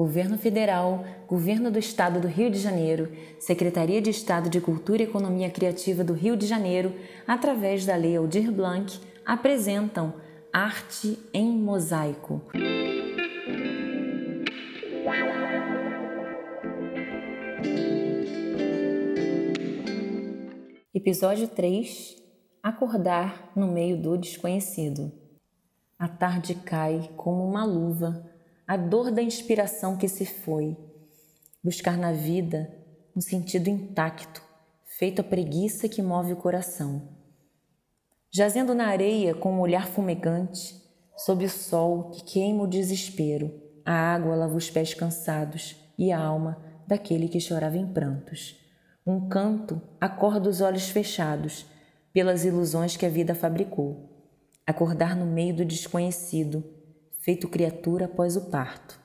Governo Federal, Governo do Estado do Rio de Janeiro, Secretaria de Estado de Cultura e Economia Criativa do Rio de Janeiro, através da Lei Aldir Blanc, apresentam Arte em Mosaico. Episódio 3 Acordar no meio do desconhecido. A tarde cai como uma luva a dor da inspiração que se foi, buscar na vida um sentido intacto, feito a preguiça que move o coração. Jazendo na areia com um olhar fumegante, sob o sol que queima o desespero, a água lava os pés cansados e a alma daquele que chorava em prantos. Um canto acorda os olhos fechados pelas ilusões que a vida fabricou. Acordar no meio do desconhecido, feito criatura após o parto.